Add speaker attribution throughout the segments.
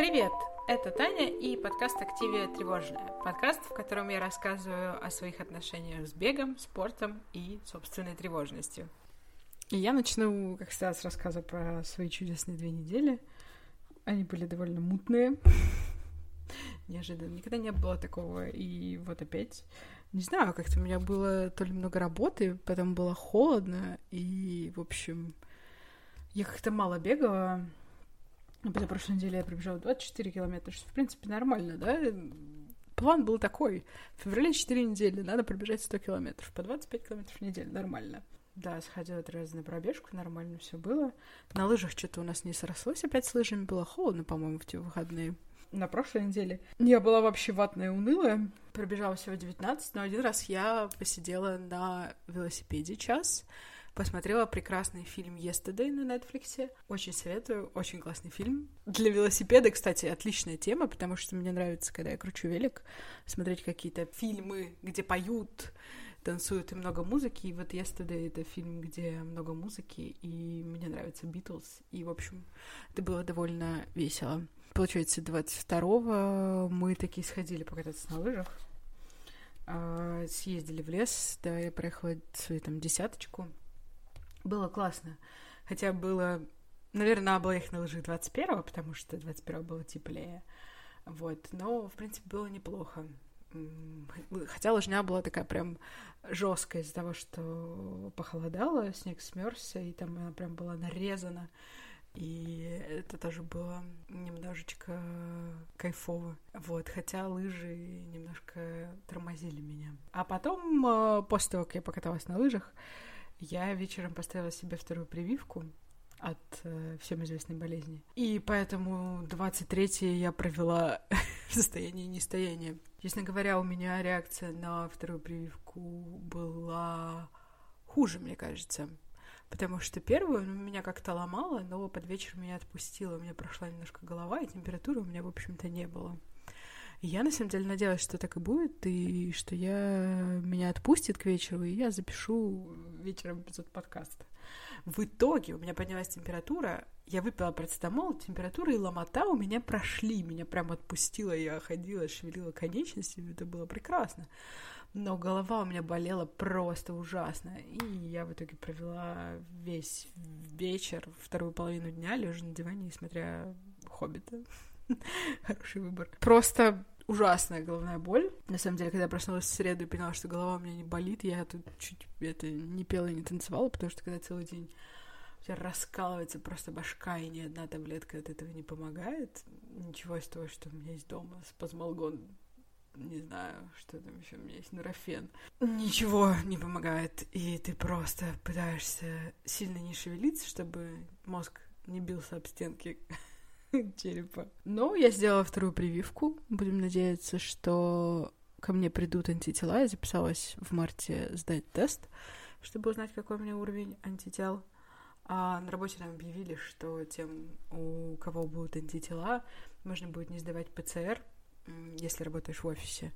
Speaker 1: Привет! Это Таня и подкаст «Активия тревожная». Подкаст, в котором я рассказываю о своих отношениях с бегом, спортом и собственной тревожностью. И я начну, как всегда, с рассказа про свои чудесные две недели. Они были довольно мутные. Неожиданно. Никогда не было такого. И вот опять. Не знаю, как-то у меня было то ли много работы, потом было холодно, и, в общем, я как-то мало бегала. На прошлой неделе я пробежала 24 километра, что, в принципе, нормально, да? План был такой. В феврале 4 недели, надо пробежать 100 километров. По 25 километров в неделю, нормально. Да, сходила три раза на пробежку, нормально все было. На лыжах что-то у нас не срослось, опять с лыжами было холодно, по-моему, в те выходные. На прошлой неделе я была вообще ватная и унылая. Пробежала всего 19, но один раз я посидела на велосипеде час, посмотрела прекрасный фильм Yesterday на Netflix. Очень советую, очень классный фильм. Для велосипеда, кстати, отличная тема, потому что мне нравится, когда я кручу велик, смотреть какие-то фильмы, где поют, танцуют и много музыки. И вот Yesterday — это фильм, где много музыки, и мне нравится Битлз. И, в общем, это было довольно весело. Получается, 22-го мы такие сходили покататься на лыжах. А, съездили в лес, да, я проехала свою там десяточку. Было классно. Хотя было... Наверное, было ехать на лыжи 21-го, потому что 21-го было теплее. Вот. Но, в принципе, было неплохо. Хотя лыжня была такая прям жесткая из-за того, что похолодало, снег смерзся, и там она прям была нарезана. И это тоже было немножечко кайфово. Вот, хотя лыжи немножко тормозили меня. А потом, э, после того, как я покаталась на лыжах, я вечером поставила себе вторую прививку от э, всем известной болезни. И поэтому 23 я провела в состоянии нестояния. Честно говоря, у меня реакция на вторую прививку была хуже, мне кажется. Потому что первую ну, меня как-то ломало, но под вечер меня отпустило. У меня прошла немножко голова, и температуры у меня, в общем-то, не было. Я, на самом деле, надеялась, что так и будет, и что я меня отпустит к вечеру, и я запишу вечером эпизод подкаста. В итоге у меня поднялась температура, я выпила процетамол, температура и ломота у меня прошли, меня прям отпустило, я ходила, шевелила конечностями, это было прекрасно. Но голова у меня болела просто ужасно, и я в итоге провела весь вечер, вторую половину дня, лежа на диване и смотря «Хоббита». Хороший выбор. Просто ужасная головная боль. На самом деле, когда я проснулась в среду и поняла, что голова у меня не болит, я тут чуть это не пела и не танцевала, потому что когда целый день у тебя раскалывается просто башка, и ни одна таблетка от этого не помогает, ничего из того, что у меня есть дома, спазмолгон, не знаю, что там еще у меня есть, нурофен. Ничего не помогает, и ты просто пытаешься сильно не шевелиться, чтобы мозг не бился об стенки черепа. Но я сделала вторую прививку. Будем надеяться, что ко мне придут антитела. Я записалась в марте сдать тест, чтобы узнать, какой у меня уровень антител. А на работе нам объявили, что тем, у кого будут антитела, можно будет не сдавать ПЦР, если работаешь в офисе.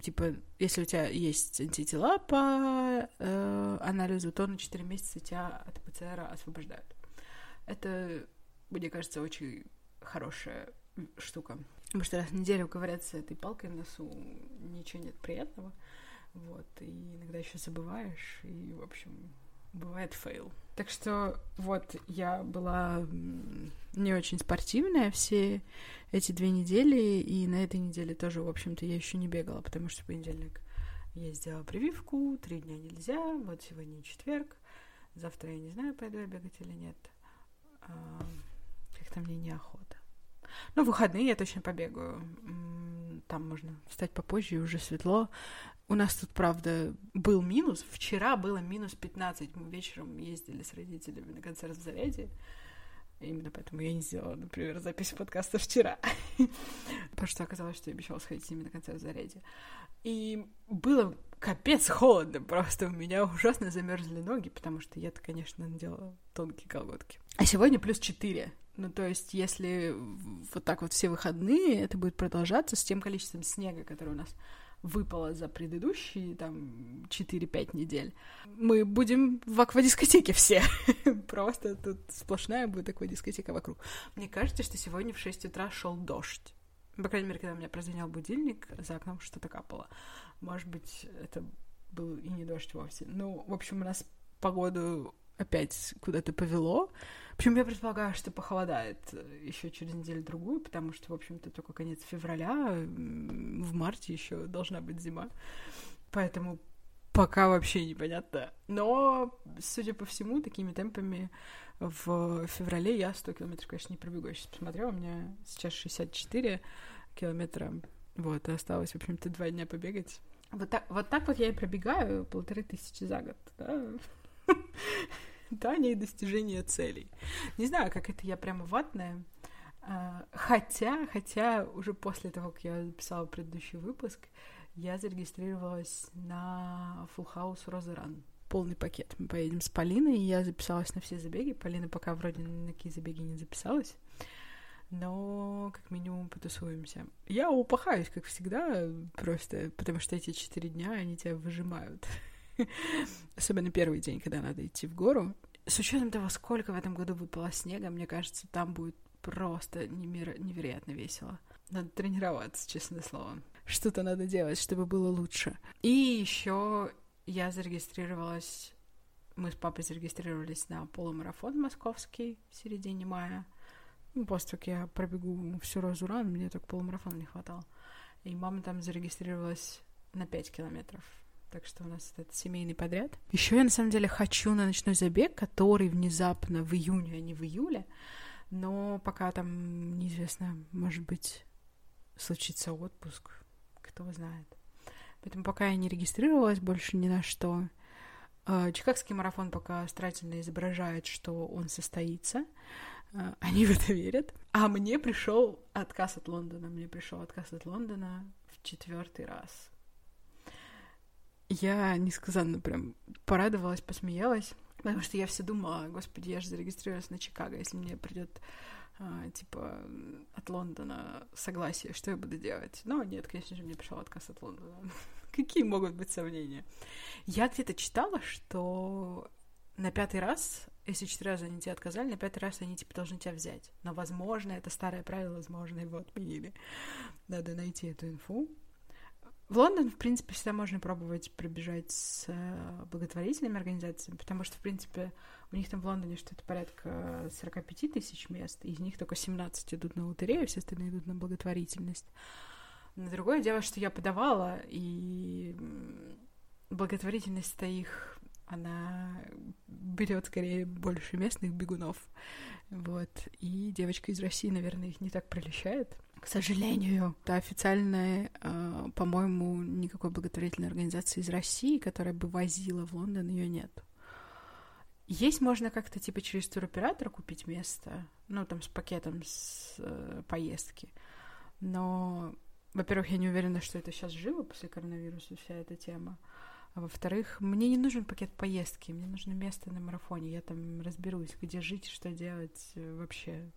Speaker 1: Типа, если у тебя есть антитела по э, анализу, то на 4 месяца тебя от ПЦР освобождают. Это мне кажется, очень хорошая штука. Потому что раз в неделю ковыряться этой палкой в носу, ничего нет приятного. Вот, и иногда еще забываешь, и, в общем, бывает фейл. Так что вот я была не очень спортивная все эти две недели, и на этой неделе тоже, в общем-то, я еще не бегала, потому что в понедельник я сделала прививку, три дня нельзя, вот сегодня четверг, завтра я не знаю, пойду я бегать или нет как-то мне неохота. Ну, в выходные я точно побегаю. Там можно встать попозже, и уже светло. У нас тут, правда, был минус. Вчера было минус 15. Мы вечером ездили с родителями на концерт в Заряде. Именно поэтому я не сделала, например, запись подкаста вчера. Потому что оказалось, что я обещала сходить с ними на концерт в Заряде. И было капец холодно, просто у меня ужасно замерзли ноги, потому что я-то, конечно, надела тонкие колготки. А сегодня плюс 4. Ну, то есть, если вот так вот все выходные, это будет продолжаться с тем количеством снега, который у нас выпало за предыдущие там 4-5 недель, мы будем в аквадискотеке все. Просто тут сплошная будет аквадискотека вокруг. Мне кажется, что сегодня в 6 утра шел дождь. По крайней мере, когда у меня прозвенел будильник, за окном что-то капало. Может быть, это был и не дождь вовсе. Ну, в общем, у нас погоду опять куда-то повело. Причем я предполагаю, что похолодает еще через неделю-другую, потому что, в общем-то, только конец февраля, в марте еще должна быть зима. Поэтому пока вообще непонятно. Но, судя по всему, такими темпами в феврале я 100 километров, конечно, не пробегу. Я сейчас посмотрела, у меня сейчас 64 километра. Вот, и осталось, в общем-то, два дня побегать. Вот так, вот так вот я и пробегаю полторы тысячи за год, да? Да, не достижение целей. Не знаю, как это я прямо ватная. А, хотя, хотя уже после того, как я записала предыдущий выпуск, я зарегистрировалась на Full House Rose Run. Полный пакет. Мы поедем с Полиной, и я записалась на все забеги. Полина пока вроде на какие забеги не записалась. Но как минимум потусуемся. Я упахаюсь, как всегда, просто потому что эти четыре дня, они тебя выжимают. Особенно первый день, когда надо идти в гору. С учетом того, сколько в этом году выпало снега, мне кажется, там будет просто немер... невероятно весело. Надо тренироваться, честное слово. Что-то надо делать, чтобы было лучше. И еще я зарегистрировалась, мы с папой зарегистрировались на полумарафон московский в середине мая. Ну, после того, как я пробегу всю розу ран, мне только полумарафона не хватало. И мама там зарегистрировалась на 5 километров. Так что у нас этот семейный подряд. Еще я на самом деле хочу на ночной забег, который внезапно в июне, а не в июле. Но пока там неизвестно, может быть, случится отпуск, кто знает. Поэтому пока я не регистрировалась больше ни на что. А, Чикагский марафон пока старательно изображает, что он состоится. А, они в это верят. А мне пришел отказ от Лондона. Мне пришел отказ от Лондона в четвертый раз. Я несказанно прям порадовалась, посмеялась, потому что я все думала, господи, я же зарегистрировалась на Чикаго, если мне придет а, типа от Лондона согласие, что я буду делать? Но нет, конечно же, мне пришел отказ от Лондона. Какие могут быть сомнения? Я где-то читала, что на пятый раз, если четыре раза они тебе отказали, на пятый раз они типа должны тебя взять. Но, возможно, это старое правило, возможно, его отменили. Надо найти эту инфу. В Лондон, в принципе, всегда можно пробовать пробежать с э, благотворительными организациями, потому что, в принципе, у них там в Лондоне что-то порядка 45 тысяч мест, из них только 17 идут на лотерею, все остальные идут на благотворительность. Но другое дело, что я подавала, и благотворительность-то их, она берет скорее больше местных бегунов. Вот. И девочка из России, наверное, их не так прельщает к сожалению. Да, официальная, э, по-моему, никакой благотворительной организации из России, которая бы возила в Лондон, ее нет. Есть можно как-то типа через туроператора купить место, ну там с пакетом с э, поездки. Но, во-первых, я не уверена, что это сейчас живо после коронавируса вся эта тема. А во-вторых, мне не нужен пакет поездки, мне нужно место на марафоне. Я там разберусь, где жить, что делать э, вообще.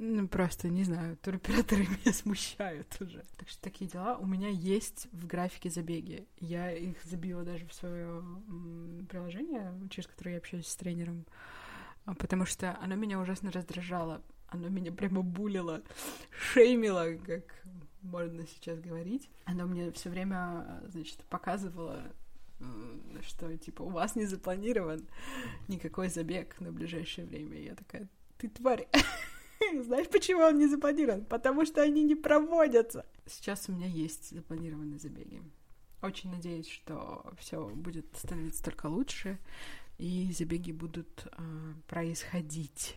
Speaker 1: Ну, просто, не знаю, туроператоры меня смущают уже. Так что такие дела у меня есть в графике забеги. Я их забила даже в свое приложение, через которое я общаюсь с тренером, а, потому что оно меня ужасно раздражало. Оно меня прямо булило, шеймило, как можно сейчас говорить. Оно мне все время, значит, показывало что, типа, у вас не запланирован никакой забег на ближайшее время. я такая, ты тварь. Знаешь, почему он не запланирован? Потому что они не проводятся. Сейчас у меня есть запланированные забеги. Очень надеюсь, что все будет становиться только лучше, и забеги будут э, происходить.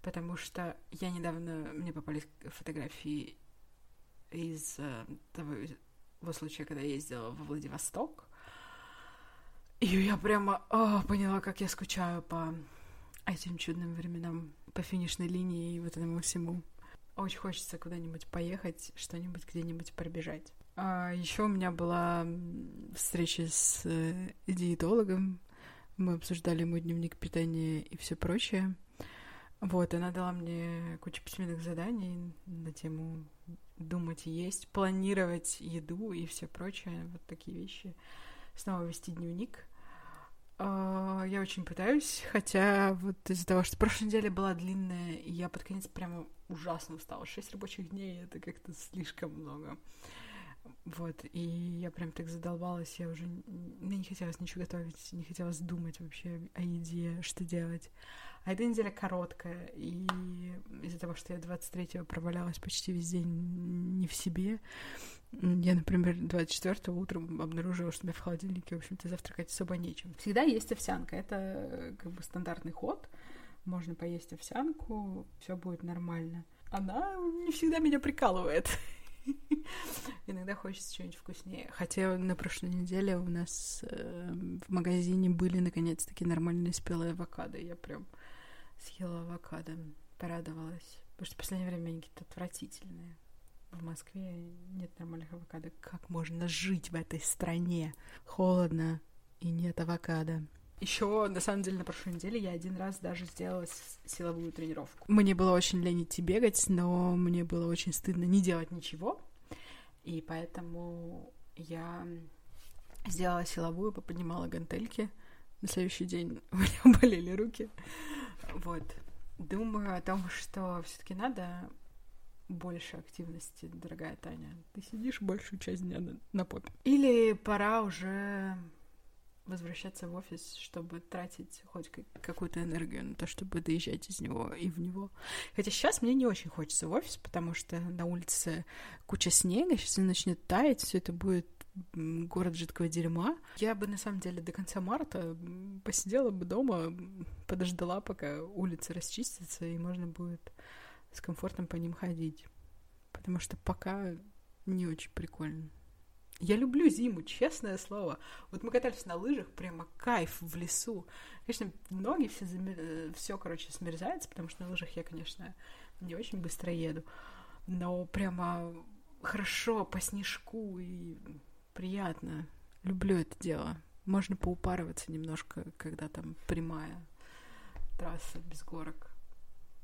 Speaker 1: Потому что я недавно, мне попались фотографии из э, того случая, когда я ездила во Владивосток. И я прямо о, поняла, как я скучаю по этим чудным временам по финишной линии и вот этому всему. Очень хочется куда-нибудь поехать, что-нибудь где-нибудь пробежать. А еще у меня была встреча с э, диетологом. Мы обсуждали мой дневник питания и все прочее. Вот, она дала мне кучу письменных заданий на тему думать есть, планировать еду и все прочее, вот такие вещи. Снова вести дневник. А, я очень пытаюсь, хотя вот из-за того, что прошлой неделя была длинная, и я под конец прямо ужасно устала. Шесть рабочих дней — это как-то слишком много. Вот, и я прям так задолбалась, я уже не хотелось ничего готовить, не хотелось думать вообще о еде, что делать. А эта неделя короткая, и из-за того, что я 23-го провалялась почти весь день не в себе, я, например, 24-го утром обнаружила, что у меня в холодильнике, в общем-то, завтракать особо нечем. Всегда есть овсянка, это как бы стандартный ход, можно поесть овсянку, все будет нормально. Она не всегда меня прикалывает. Иногда хочется чего-нибудь вкуснее. Хотя на прошлой неделе у нас э, в магазине были наконец-таки нормальные спелые авокадо. Я прям съела авокадо, порадовалась. Потому что в последнее время они какие-то отвратительные. В Москве нет нормальных авокадо. Как можно жить в этой стране? Холодно и нет авокадо. Еще, на самом деле, на прошлой неделе я один раз даже сделала силовую тренировку. Мне было очень лень идти бегать, но мне было очень стыдно не делать ничего. И поэтому я сделала силовую, поподнимала гантельки. На следующий день у меня болели руки. Вот. Думаю о том, что все таки надо больше активности, дорогая Таня. Ты сидишь большую часть дня на, на попе. Или пора уже возвращаться в офис, чтобы тратить хоть какую-то энергию на то, чтобы доезжать из него и в него. Хотя сейчас мне не очень хочется в офис, потому что на улице куча снега, сейчас он начнет таять, все это будет город жидкого дерьма. Я бы, на самом деле, до конца марта посидела бы дома, подождала, пока улицы расчистятся, и можно будет с комфортом по ним ходить. Потому что пока не очень прикольно. Я люблю зиму, честное слово. Вот мы катались на лыжах, прямо кайф в лесу. Конечно, ноги все, замер... все, короче, смерзается, потому что на лыжах я, конечно, не очень быстро еду. Но прямо хорошо по снежку и приятно. Люблю это дело. Можно поупарываться немножко, когда там прямая трасса без горок.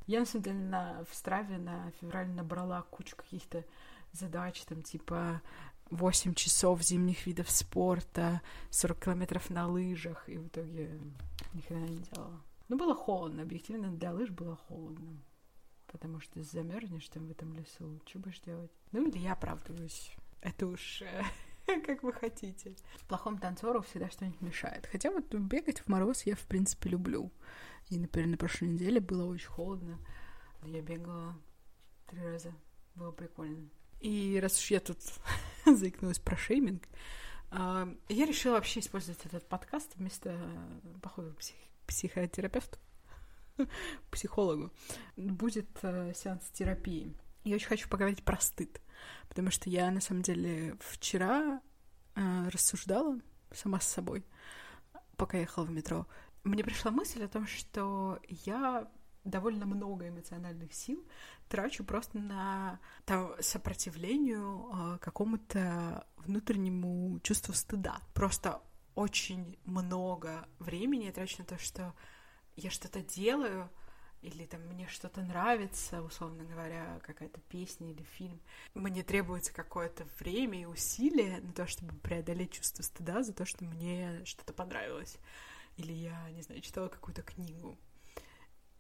Speaker 1: Я, на самом деле, на, в Страве на февраль набрала кучу каких-то задач, там, типа 8 часов зимних видов спорта, 40 километров на лыжах, и в итоге ни хрена не делала. Ну, было холодно, объективно для лыж было холодно, потому что замерзнешь там в этом лесу, что будешь делать? Ну, или я оправдываюсь. Это уж э, как вы хотите. Плохому танцору всегда что-нибудь мешает. Хотя вот бегать в мороз я, в принципе, люблю. И, например, на прошлой неделе было очень холодно. Я бегала три раза. Было прикольно. И раз уж я тут заикнулась про шейминг, а, я решила вообще использовать этот подкаст вместо похода к псих психотерапевту, психологу. Будет э, сеанс терапии. Я очень хочу поговорить про стыд, потому что я, на самом деле, вчера э, рассуждала сама с собой, пока ехала в метро. Мне пришла мысль о том, что я довольно много эмоциональных сил трачу просто на там, сопротивлению э, какому-то внутреннему чувству стыда. Просто очень много времени я трачу на то, что я что-то делаю, или там мне что-то нравится, условно говоря, какая-то песня или фильм, мне требуется какое-то время и усилие на то, чтобы преодолеть чувство стыда за то, что мне что-то понравилось. Или я, не знаю, читала какую-то книгу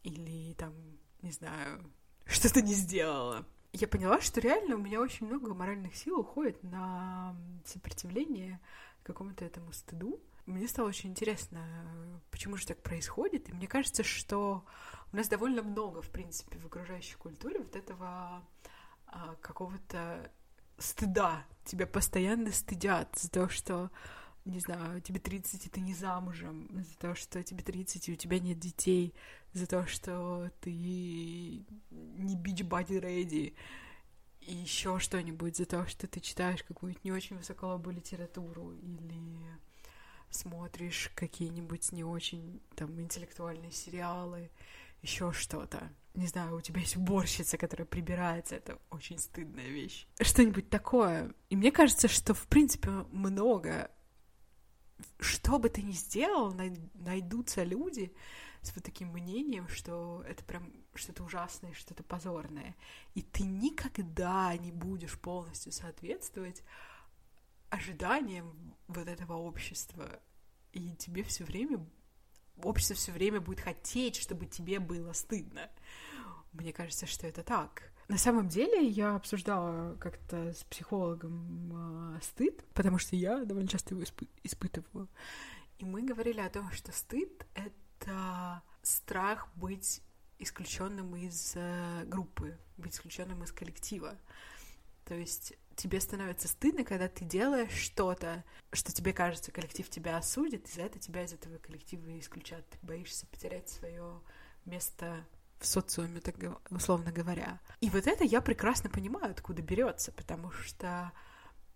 Speaker 1: или там, не знаю, что-то не сделала. Я поняла, что реально у меня очень много моральных сил уходит на сопротивление какому-то этому стыду. Мне стало очень интересно, почему же так происходит. И мне кажется, что у нас довольно много, в принципе, в окружающей культуре вот этого а, какого-то стыда. Тебя постоянно стыдят за то, что не знаю, тебе 30, и ты не замужем, за то, что тебе 30, и у тебя нет детей, за то, что ты не бич-бади ready, и еще что-нибудь, за то, что ты читаешь какую-нибудь не очень высоколобую литературу, или смотришь какие-нибудь не очень там интеллектуальные сериалы, еще что-то. Не знаю, у тебя есть уборщица, которая прибирается, это очень стыдная вещь. Что-нибудь такое. И мне кажется, что, в принципе, много что бы ты ни сделал, найдутся люди, с вот таким мнением, что это прям что-то ужасное, что-то позорное. И ты никогда не будешь полностью соответствовать ожиданиям вот этого общества. И тебе все время, общество все время будет хотеть, чтобы тебе было стыдно. Мне кажется, что это так. На самом деле я обсуждала как-то с психологом э, стыд, потому что я довольно часто его испы- испытываю. И мы говорили о том, что стыд — это страх быть исключенным из э, группы, быть исключенным из коллектива. То есть тебе становится стыдно, когда ты делаешь что-то, что тебе кажется, коллектив тебя осудит, и за это тебя из этого коллектива исключат. Ты боишься потерять свое место в социуме, так условно говоря. И вот это я прекрасно понимаю, откуда берется, потому что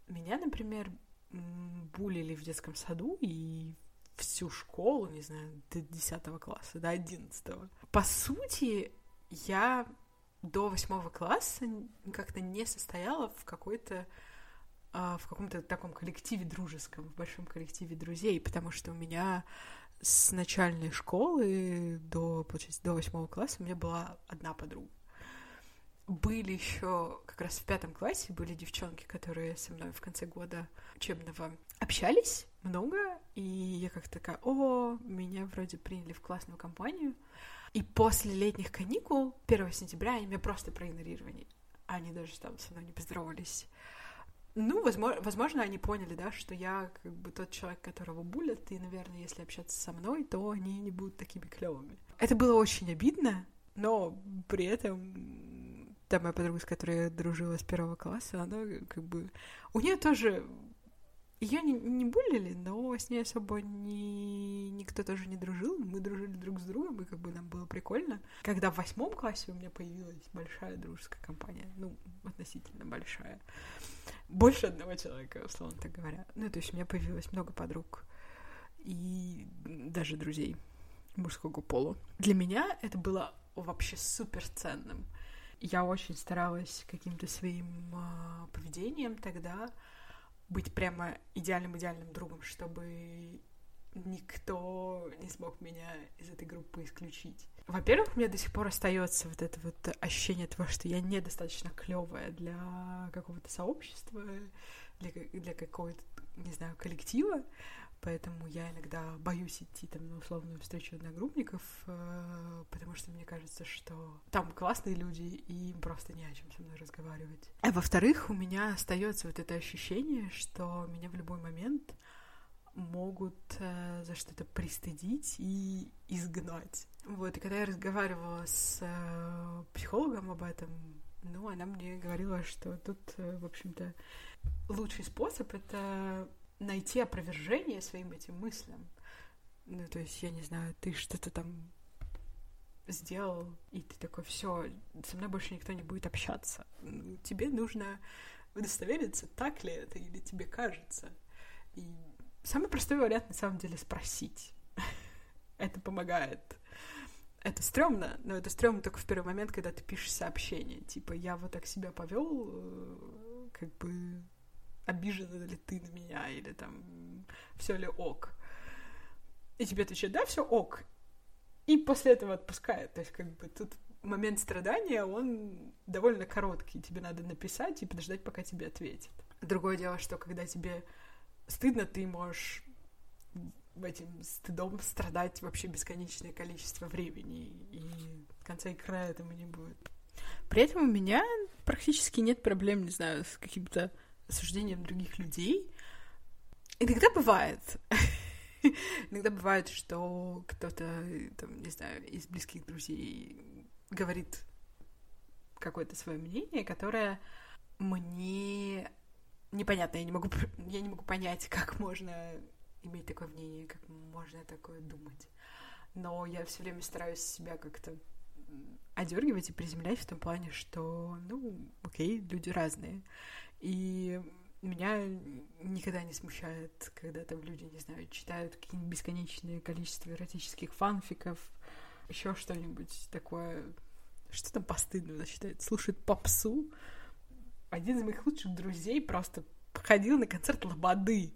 Speaker 1: меня, например, булили в детском саду и всю школу, не знаю, до 10 класса, до 11. По сути, я до восьмого класса как-то не состояла в какой-то а, в каком-то таком коллективе дружеском, в большом коллективе друзей, потому что у меня с начальной школы до, получается, до восьмого класса у меня была одна подруга. Были еще как раз в пятом классе были девчонки, которые со мной в конце года учебного общались много, и я как такая, о, меня вроде приняли в классную компанию. И после летних каникул, 1 сентября, они меня просто проигнорировали. Они даже там со мной не поздоровались. Ну, возможно, возможно, они поняли, да, что я как бы тот человек, которого булят, и, наверное, если общаться со мной, то они не будут такими клевыми. Это было очень обидно, но при этом та моя подруга, с которой я дружила с первого класса, она как бы... У нее тоже ее не, не булили, но с ней особо ни, никто тоже не дружил. Мы дружили друг с другом, и как бы нам было прикольно. Когда в восьмом классе у меня появилась большая дружеская компания, ну, относительно большая, больше одного человека, условно так говоря. Ну, то есть у меня появилось много подруг и даже друзей мужского пола. Для меня это было вообще супер ценным. Я очень старалась каким-то своим э, поведением тогда быть прямо идеальным-идеальным другом, чтобы никто не смог меня из этой группы исключить. Во-первых, у меня до сих пор остается вот это вот ощущение того, что я недостаточно клевая для какого-то сообщества, для, для какого-то, не знаю, коллектива, поэтому я иногда боюсь идти там на условную встречу одногруппников, э, потому что мне кажется, что там классные люди, и им просто не о чем со мной разговаривать. А во-вторых, у меня остается вот это ощущение, что меня в любой момент могут э, за что-то пристыдить и изгнать. Вот, и когда я разговаривала с э, психологом об этом, ну, она мне говорила, что тут, в общем-то, лучший способ — это найти опровержение своим этим мыслям. Ну, то есть, я не знаю, ты что-то там сделал, и ты такой, все, со мной больше никто не будет общаться. Тебе нужно удостовериться, так ли это, или тебе кажется. И самый простой вариант, на самом деле, спросить. это помогает. Это стрёмно, но это стрёмно только в первый момент, когда ты пишешь сообщение. Типа, я вот так себя повел, э, как бы обижена ли ты на меня, или там все ли ок. И тебе отвечают, да, все ок. И после этого отпускает. То есть, как бы тут момент страдания, он довольно короткий. Тебе надо написать и подождать, пока тебе ответят. Другое дело, что когда тебе стыдно, ты можешь этим стыдом страдать вообще бесконечное количество времени, и конца и края этому не будет. При этом у меня практически нет проблем, не знаю, с каким-то осуждением других людей. Иногда бывает. Иногда бывает, что кто-то, там, не знаю, из близких друзей говорит какое-то свое мнение, которое мне непонятно, я не могу, я не могу понять, как можно иметь такое мнение, как можно такое думать. Но я все время стараюсь себя как-то одергивать и приземлять в том плане, что, ну, окей, люди разные. И меня никогда не смущает, когда там люди, не знаю, читают какие-нибудь бесконечные количество эротических фанфиков, еще что-нибудь такое, что там постыдно считает, слушает попсу. Один из моих лучших друзей просто ходил на концерт Лободы.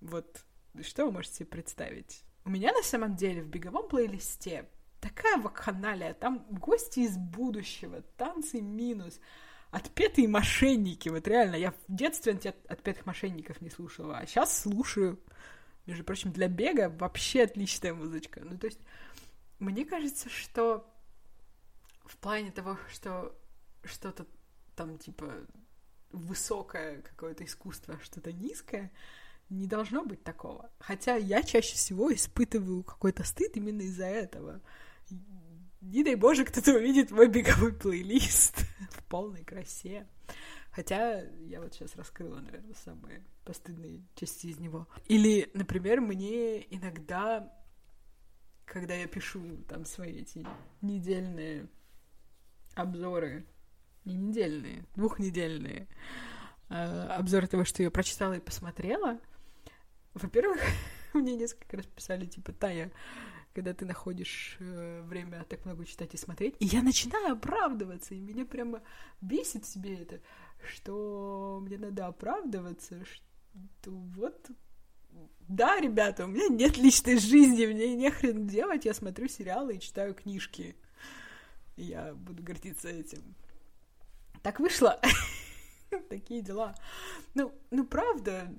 Speaker 1: Вот что вы можете себе представить? У меня на самом деле в беговом плейлисте такая вакханалия, там гости из будущего, танцы минус, отпетые мошенники, вот реально, я в детстве отпетых мошенников не слушала, а сейчас слушаю. Между прочим, для бега вообще отличная музычка. Ну, то есть, мне кажется, что в плане того, что что-то там, типа, высокое какое-то искусство, что-то низкое, не должно быть такого. Хотя я чаще всего испытываю какой-то стыд именно из-за этого. Не дай боже, кто-то увидит мой беговой плейлист в полной красе. Хотя я вот сейчас раскрыла, наверное, самые постыдные части из него. Или, например, мне иногда, когда я пишу там свои эти недельные обзоры, не недельные, двухнедельные, э, обзоры того, что я прочитала и посмотрела, во-первых, мне несколько раз писали, типа, Тая, когда ты находишь э, время так много читать и смотреть, и я начинаю оправдываться, и меня прямо бесит себе это, что мне надо оправдываться, что вот да, ребята, у меня нет личной жизни, мне не хрен делать, я смотрю сериалы и читаю книжки. И я буду гордиться этим. Так вышло. Такие дела. Ну, ну, правда,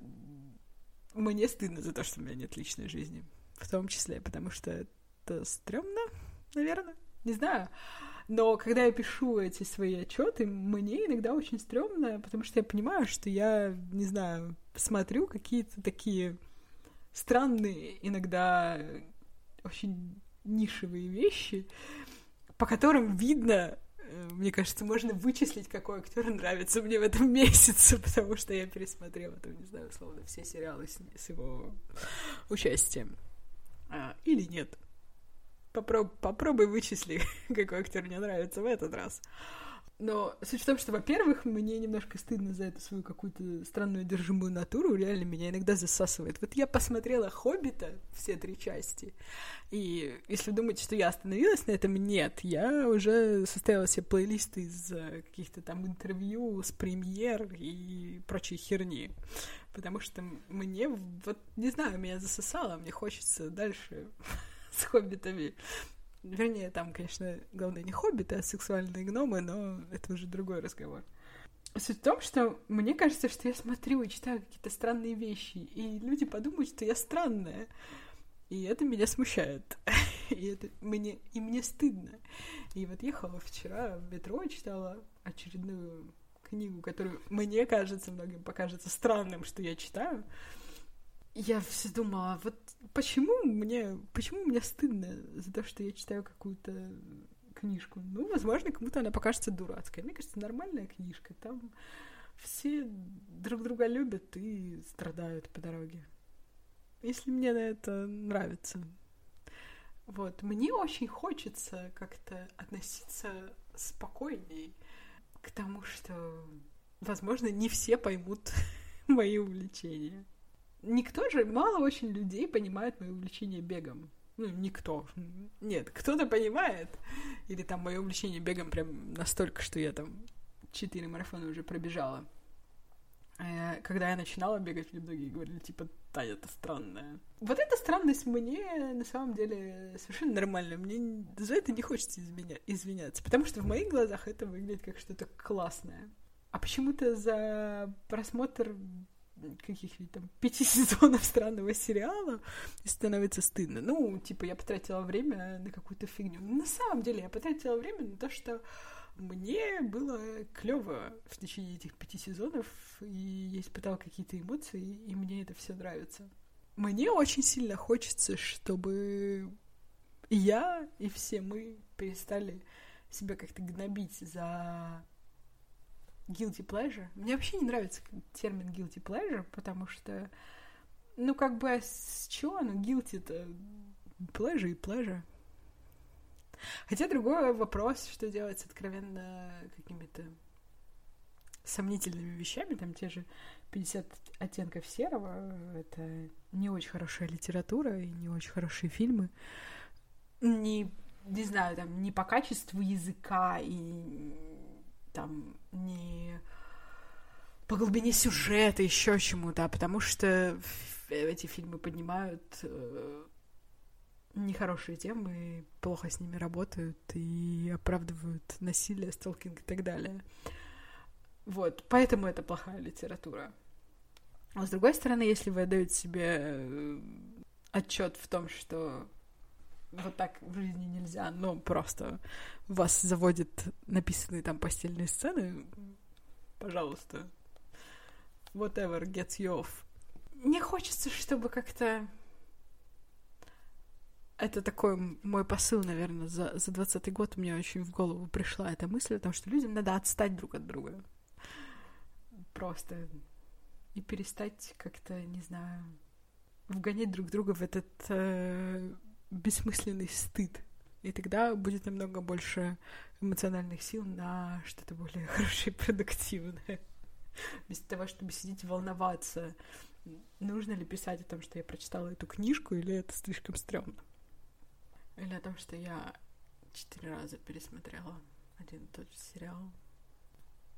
Speaker 1: мне стыдно за то, что у меня нет личной жизни. В том числе, потому что это стрёмно, наверное. Не знаю. Но когда я пишу эти свои отчеты, мне иногда очень стрёмно, потому что я понимаю, что я, не знаю, смотрю какие-то такие странные, иногда очень нишевые вещи, по которым видно, Э, мне кажется, можно вычислить, какой актер нравится мне в этом месяце, потому что я пересмотрела, там, не знаю, условно, все сериалы с, его участием. А, или нет. Попроб, попробуй вычисли, какой актер мне нравится в этот раз. Но суть в том, что, во-первых, мне немножко стыдно за эту свою какую-то странную держимую натуру, реально меня иногда засасывает. Вот я посмотрела «Хоббита», все три части, и если думаете, что я остановилась на этом, нет, я уже составила себе плейлист из э, каких-то там интервью с премьер и прочей херни, потому что мне, вот, не знаю, меня засосало, мне хочется дальше с «Хоббитами» Вернее, там, конечно, главное не хоббиты, а сексуальные гномы, но это уже другой разговор. Суть в том, что мне кажется, что я смотрю и читаю какие-то странные вещи, и люди подумают, что я странная. И это меня смущает. и, это мне, и мне стыдно. И вот ехала вчера в метро, читала очередную книгу, которую мне кажется, многим покажется странным, что я читаю я все думала, вот почему мне, почему мне стыдно за то, что я читаю какую-то книжку? Ну, возможно, кому-то она покажется дурацкой. Мне кажется, нормальная книжка. Там все друг друга любят и страдают по дороге. Если мне на это нравится. Вот. Мне очень хочется как-то относиться спокойней к тому, что, возможно, не все поймут мои увлечения никто же, мало очень людей понимает мое увлечение бегом. Ну, никто. Нет, кто-то понимает. Или там мое увлечение бегом прям настолько, что я там четыре марафона уже пробежала. Э, когда я начинала бегать, мне многие говорили, типа, Таня, это странная. Вот эта странность мне на самом деле совершенно нормально. Мне за это не хочется изменя... извиняться, потому что в моих глазах это выглядит как что-то классное. А почему-то за просмотр каких-нибудь там пяти сезонов странного сериала, и становится стыдно. Ну, типа, я потратила время на какую-то фигню. на самом деле, я потратила время на то, что мне было клево в течение этих пяти сезонов, и я испытала какие-то эмоции, и мне это все нравится. Мне очень сильно хочется, чтобы я и все мы перестали себя как-то гнобить за guilty pleasure. Мне вообще не нравится термин guilty pleasure, потому что, ну, как бы, а с чего оно guilty-то? Pleasure и pleasure. Хотя другой вопрос, что делать с откровенно какими-то сомнительными вещами, там те же 50 оттенков серого, это не очень хорошая литература и не очень хорошие фильмы. Не, не знаю, там, не по качеству языка и там не по глубине сюжета, еще чему-то, а потому что эти фильмы поднимают э, нехорошие темы, плохо с ними работают и оправдывают насилие, сталкинг и так далее. Вот, поэтому это плохая литература. А с другой стороны, если вы отдаете себе э, отчет в том, что вот так в жизни нельзя, но просто вас заводят написанные там постельные сцены, пожалуйста, whatever gets you off. Мне хочется, чтобы как-то это такой мой посыл, наверное, за, за 20 год мне очень в голову пришла эта мысль о том, что людям надо отстать друг от друга. Просто. И перестать как-то, не знаю, вгонять друг друга в этот э, бессмысленный стыд. И тогда будет намного больше эмоциональных сил на что-то более хорошее и продуктивное. Вместо того, чтобы сидеть волноваться, нужно ли писать о том, что я прочитала эту книжку, или это слишком стрёмно. Или о том, что я четыре раза пересмотрела один и тот же сериал.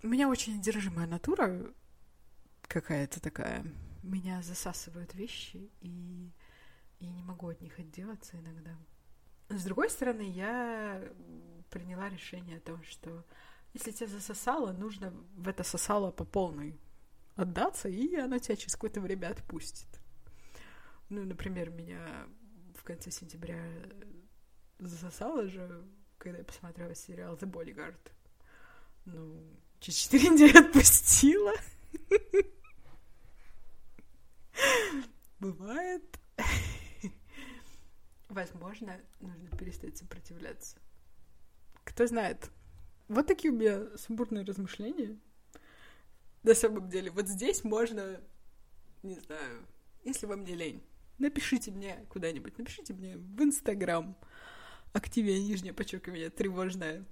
Speaker 1: У меня очень одержимая натура какая-то такая. Меня засасывают вещи, и я не могу от них отделаться иногда. С другой стороны, я приняла решение о том, что если тебя засосало, нужно в это сосало по полной отдаться, и оно тебя через какое-то время отпустит. Ну, например, меня в конце сентября засосало же, когда я посмотрела сериал The Bodyguard. Ну, через четыре недели отпустила. Бывает. Возможно, нужно перестать сопротивляться. Кто знает. Вот такие у меня сумбурные размышления. На самом деле, вот здесь можно, не знаю, если вам не лень, напишите мне куда-нибудь, напишите мне в Инстаграм, активнее нижнее подчеркивание тревожное.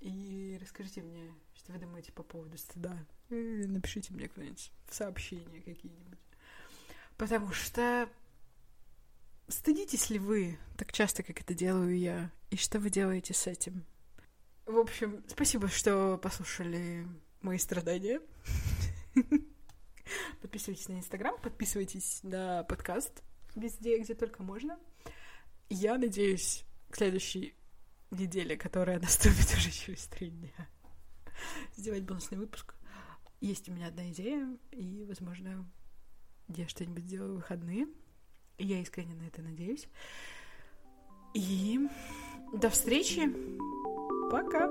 Speaker 1: И расскажите мне, что вы думаете по поводу стыда. И напишите мне куда-нибудь в сообщения какие-нибудь. Потому что стыдитесь ли вы так часто, как это делаю я, и что вы делаете с этим? В общем, спасибо, что послушали мои страдания. Подписывайтесь на Инстаграм, подписывайтесь на подкаст везде, где только можно. Я надеюсь, к следующей неделе, которая наступит уже через три дня, сделать бонусный выпуск. Есть у меня одна идея, и, возможно, я что-нибудь сделаю в выходные. Я искренне на это надеюсь. И до встречи. Пока.